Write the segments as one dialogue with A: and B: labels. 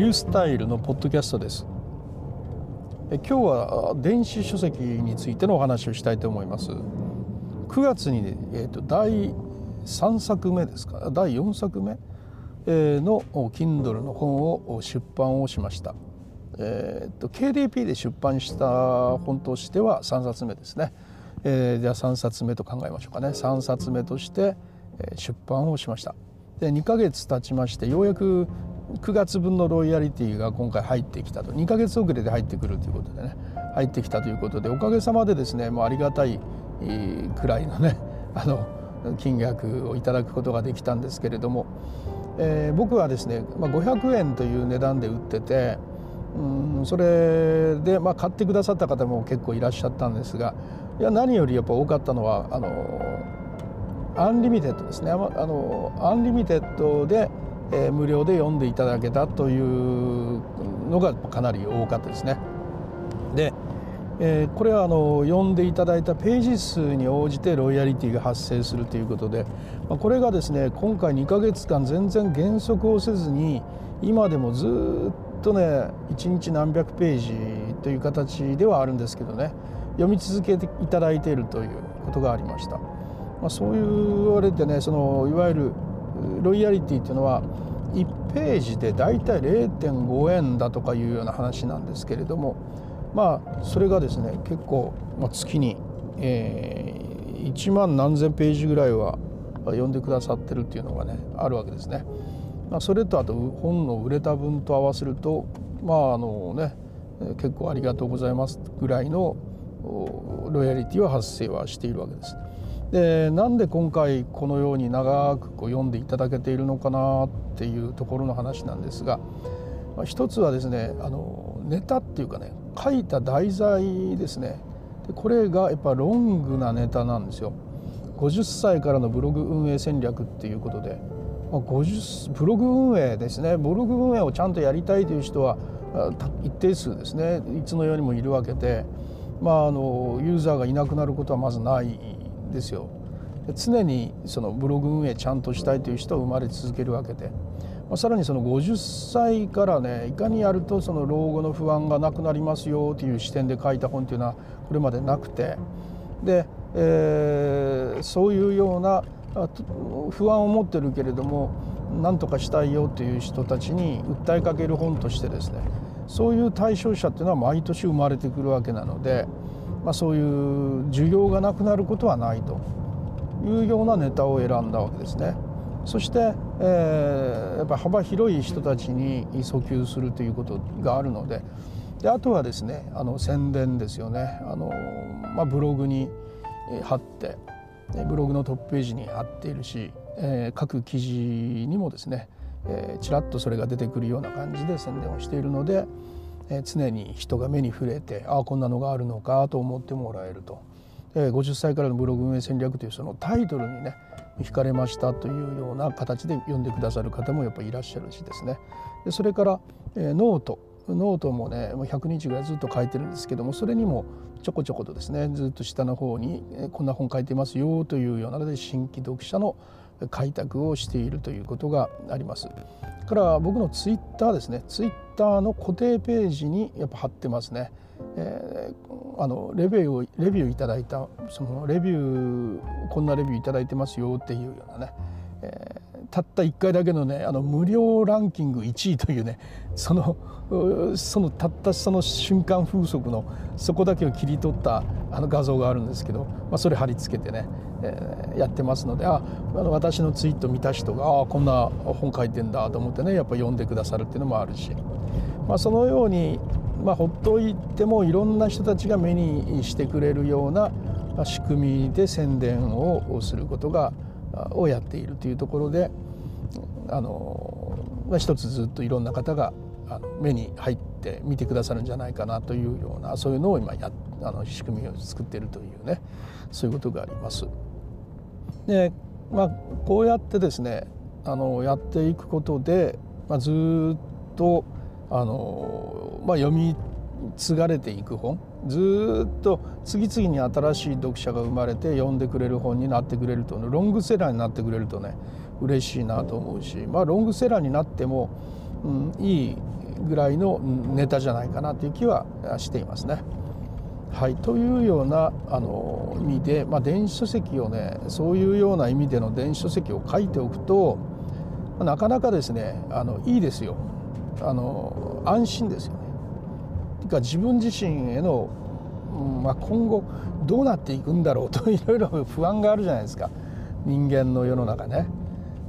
A: リュースタイルのポッドキャストです。え今日は電子書籍についてのお話をしたいと思います。9月に、えーと、第3作目ですか？第4作目、えー、の Kindle の本を出版をしました。えーと、KDP で出版した本としては3冊目ですね、えー、じゃあ3冊目と考えましょうかね。3冊目として出版をしました。で2ヶ月経ちましてようやく9月分のロイヤリティが今回入ってきたと。2ヶ月遅れで入ってくるということでね。入ってきたということでおかげさまでですねもうありがたいくらいのね あの金額をいただくことができたんですけれども、えー、僕はですね、ま、500円という値段で売っててうんそれで、まあ、買ってくださった方も結構いらっしゃったんですがいや何よりやっぱ多かったのはあの Unlimited ですね。あの Unlimited で、えー、無料で読んでいただけたというのがかなり多かったですね。で、えー、これはあの読んでいただいたページ数に応じてロイヤリティが発生するということで、まあ、これがですね今回2ヶ月間全然減速をせずに今でもずっとね1日何百ページという形ではあるんですけどね読み続けていただいているということがありました。まあ、そういうあれでねそのいわゆるロイヤリティっていうのは1ページで大体0.5円だとかいうような話なんですけれどもまあそれがですね結構、まあ、月に、えー、1万何千ページぐらいは読んでくださってるっていうのがねあるわけですね。まあ、それとあと本の売れた分と合わせるとまああのね結構ありがとうございますぐらいのロイヤリティは発生はしているわけです。でなんで今回このように長くこう読んでいただけているのかなっていうところの話なんですが、まあ、一つはですねあのネタっていうかね書いた題材ですね。でこれがやっぱロングなネタなんですよ。50歳からのブログ運営戦略っていうことで。まあ50ブログ運営ですね。ブログ運営をちゃんとやりたいという人は一定数ですね。いつのようにもいるわけで、まあ、あのユーザーがいなくなることはまずないですよ。常にそのブログ運営ちゃんとしたいという人は生まれ続けるわけで、まあ、さらにその50歳からねいかにやるとその老後の不安がなくなりますよという視点で書いた本というのはこれまでなくてで、えー、そういうような不安を持ってるけれども何とかしたいよという人たちに訴えかける本としてですねそういう対象者っていうのは毎年生まれてくるわけなので、まあ、そういう需要がなくなることはないというようなネタを選んだわけですね。そして、えー、やっぱ幅広い人たちに訴求するということがあるのでであとはですねあの宣伝ですよねあの、まあ、ブログに貼ってブログのトップページに貼っているし、えー、各記事にもですね、えー、ちらっとそれが出てくるような感じで宣伝をしているので、え、常に人が目に触れてああこんなのがあるのかと思ってもらえると。50歳からのブログ運営戦略というそのタイトルにね惹かれましたというような形で読んでくださる方もやっぱりいらっしゃるしですねでそれから、え、 note、note もねもう100日ぐらいずっと書いてるんですけどもそれにもちょこちょことですねずっと下の方にこんな本書いてますよというようなので新規読者の開拓をしているということがあります。から僕のツイッターですねツイッターの固定ページにやっぱ貼ってますね。えー、あのレビューをレビューいただいたそのレビューこんなレビューいただいてますよっていうようなね、えー、たった1回だけのねあの無料ランキング1位というねそのそのたったその瞬間風速のそこだけを切り取ったあの画像があるんですけど、まあ、それ貼り付けてね、えー、やってますのでああの私のツイート見た人がああこんな本書いてんだと思ってねやっぱ読んでくださるっていうのもあるし、まあ、そのように、まあ、ほっといてもいろんな人たちが目にしてくれるような仕組みで宣伝をすることがをやっているというところであの、まあ、一つずっといろんな方があの目に入って見てくださるんじゃないかなというようなそういうのを今やあの仕組みを作っているというねそういうことがあります。でまあこうやってですねあのやっていくことで、まあ、ずっとあの、まあ、読み継がれていく本ずっと次々に新しい読者が生まれて読んでくれる本になってくれるとロングセラーになってくれるとね嬉しいなと思うし、まあ、ロングセラーになってもうん、いいぐらいのネタじゃないかなという気はしていますね。はい、というようなあの意味で、まあ、電子書籍をねそういうような意味での電子書籍を書いておくとまなかなかですねあのいいですよあの安心ですよね。というか自分自身への、まあ、今後どうなっていくんだろうといろいろ不安があるじゃないですか人間の世の中ね。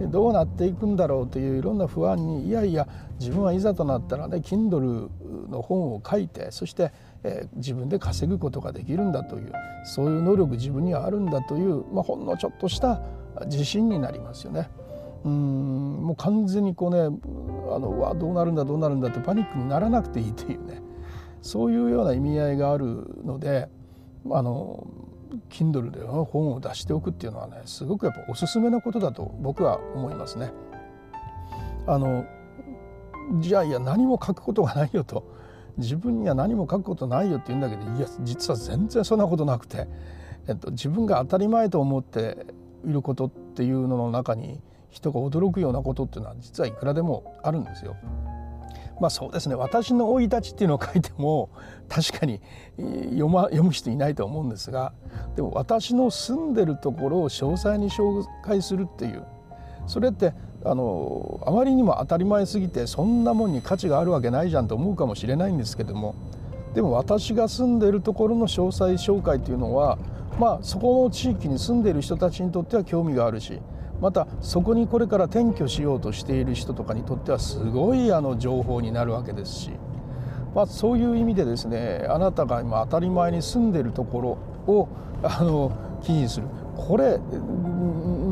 A: どうなっていくんだろうといういろんな不安にいやいや自分はいざとなったらね Kindle の本を書いてそして、えー、自分で稼ぐことができるんだというそういう能力自分にはあるんだという、まあ、ほんのちょっとした自信になりますよね。うんもう完全にこうねあのわどうなるんだどうなるんだってパニックにならなくていいというねそういうような意味合いがあるのであの Kindle で本を出しておくっていうのはねすごくやっぱおすすめのことだと僕は思いますね。あのじゃあいや何も書くことがないよと自分には何も書くことないよって言うんだけどいや実は全然そんなことなくて、えっと、自分が当たり前と思っていることっていうのの中に人が驚くようなことっていうのは実はいくらでもあるんですよ。まあそうですね。私の生い立ちっていうのを書いても 確かに読,、ま、読む人いないと思うんですがでも私の住んでるところを詳細に紹介するっていうそれってあのあまりにも当たり前すぎてそんなもんに価値があるわけないじゃんと思うかもしれないんですけどもでも私が住んでるところの詳細紹介というのはまあそこの地域に住んでいる人たちにとっては興味があるしまたそこにこれから転居しようとしている人とかにとってはすごいあの情報になるわけですし、まあ、そういう意味でですねあなたが今当たり前に住んでるところをあの記事にする。これ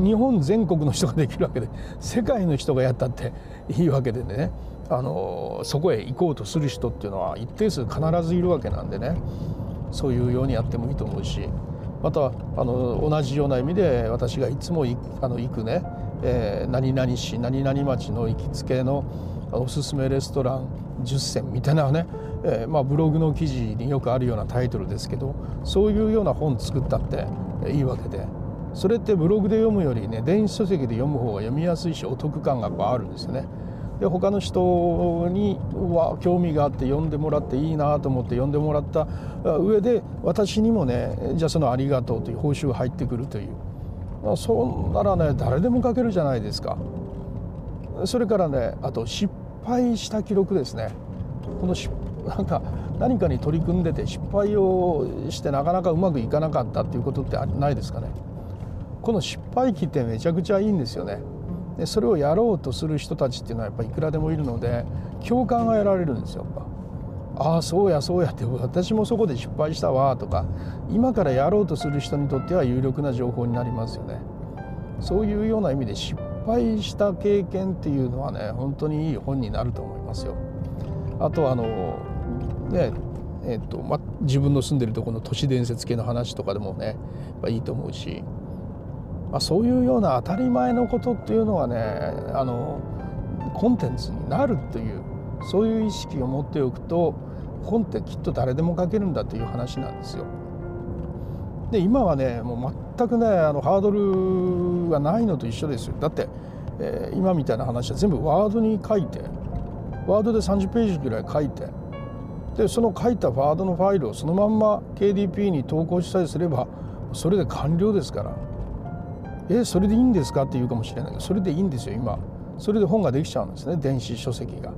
A: 日本全国の人ができるわけで世界の人がやったっていいわけでねあのそこへ行こうとする人っていうのは一定数必ずいるわけなんでねそういうようにやってもいいと思うしまたあの同じような意味で私がいつもあの行くね、えー、何々市何々町の行きつけのおすすめレストラン10選みたいなね、えー、まあ、ブログの記事によくあるようなタイトルですけどそういうような本作ったっていいわけで。それってブログで読むよりね電子書籍で読む方が読みやすいしお得感がやっぱあるんですよね。で他の人には興味があって読んでもらっていいなと思って読んでもらった上で私にもねじゃあそのありがとうという報酬が入ってくるというそんならね誰でも書けるじゃないですか。それからねあと失敗した記録ですね。このなんか何かに取り組んでて失敗をしてなかなかうまくいかなかったっていうことってないですかね。この失敗期ってめちゃくちゃいいんですよね。でそれをやろうとする人たちっていうのはやっぱいくらでもいるので共感が得られるんですよやっぱ。ああそうやそうやって私もそこで失敗したわとか今からやろうとする人にとっては有力な情報になりますよね。そういうような意味で失敗した経験っていうのはね本当にいい本になると思いますよ。あとあのねえっとま、自分の住んでるとこの都市伝説系の話とかでもねいいと思うしまあ、そういうような当たり前のことっていうのはねあのコンテンツになるというそういう意識を持っておくと本ってきっと誰でも書けるんだという話なんですよ。で今はねもう全くねあのハードルがないのと一緒ですよ。だって、えー、今みたいな話は全部ワードに書いてワードで30ページぐらい書いてでその書いたワードのファイルをそのまんま KDP に投稿したりすればそれで完了ですから。えそれでいいんですか？って言うかもしれない。けどそれでいいんですよ今。それで本ができちゃうんですね電子書籍が。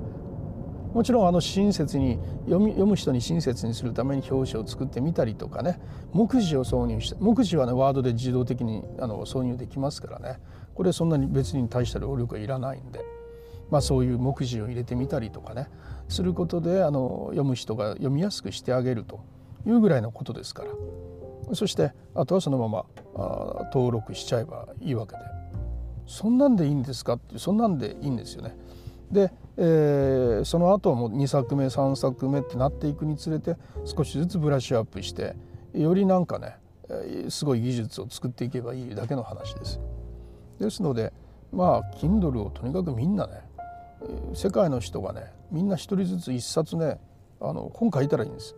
A: もちろんあの親切に読み読む人に親切にするために表紙を作ってみたりとかね。目次を挿入して目次はねワードで自動的にあの挿入できますからね。これそんなに別に大した労力はいらないんで、まあ、そういう目次を入れてみたりとかね。することであの読む人が読みやすくしてあげるというぐらいのことですから。そしてあとはそのままあ登録しちゃえばいいわけでそんなんでいいんですかってそんなんでいいんですよね。で、えー、その後はもう2作目3作目ってなっていくにつれて少しずつブラッシュアップしてよりなんかねすごい技術を作っていけばいいだけの話です。ですのでまあ Kindle をとにかくみんなね世界の人がねみんな一人ずつ一冊ねあの本書いたらいいんです。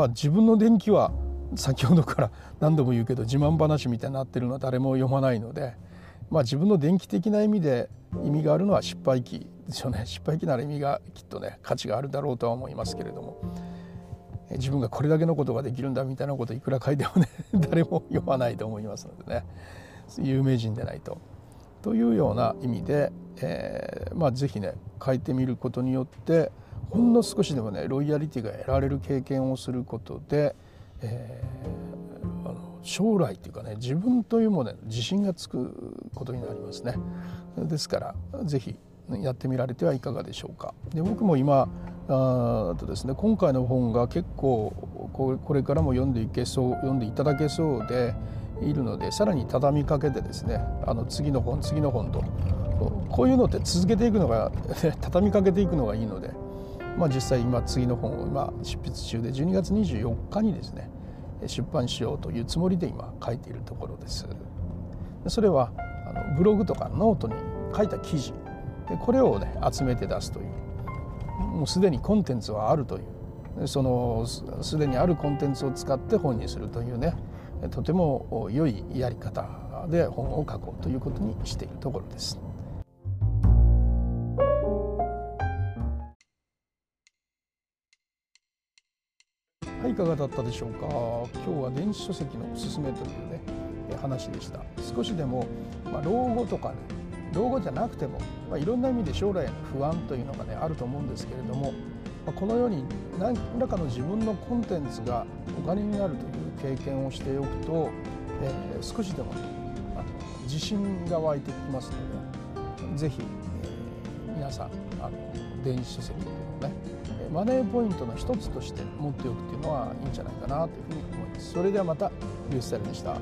A: まあ、自分の伝記は先ほどから何度も言うけど自慢話みたいになってるのは誰も読まないので、まあ、自分の伝記的な意味で意味があるのは失敗記でしょうね失敗機なら意味がきっとね価値があるだろうとは思いますけれども自分がこれだけのことができるんだみたいなこといくら書いてもね 誰も読まないと思いますのでね有名人でないと。というような意味で、えー、まあ是非ね書いてみることによってほんの少しでもねロイヤリティが得られる経験をすることで、えー、あの将来というかね自分というものに自信がつくことになりますね。ですから是非やってみられてはいかがでしょうか。で僕も今あとですね今回の本が結構これからも読んでいけそう読んでいただけそうでいるのでさらに畳みかけてですねあの次の本次の本とこういうのって続けていくのが畳みかけていくのがいいので、まあ、実際今次の本を今執筆中で12月24日にですね出版しようというつもりで今書いているところです。それはあのブログとかノートに書いた記事でこれをね集めて出すというもうすでにコンテンツはあるというそのすでにあるコンテンツを使って本にするというねとても良いやり方で本を書こうということにしているところです。い、かがだったでしょうか？今日は電子書籍のおすすめというね話でした。少しでも、まあ、老後とかね老後じゃなくても、まあ、いろんな意味で将来への不安というのがねあると思うんですけれども、まあ、このように何らかの自分のコンテンツがお金になるという経験をしておくと、えー、少しでも、あの自信が湧いてきますのでぜひ、えー、皆さんあの電子書籍をねマネーポイントの一つとして持っておくっていうのはいいんじゃないかなというふうに思います。それではまたリュースタイルでした。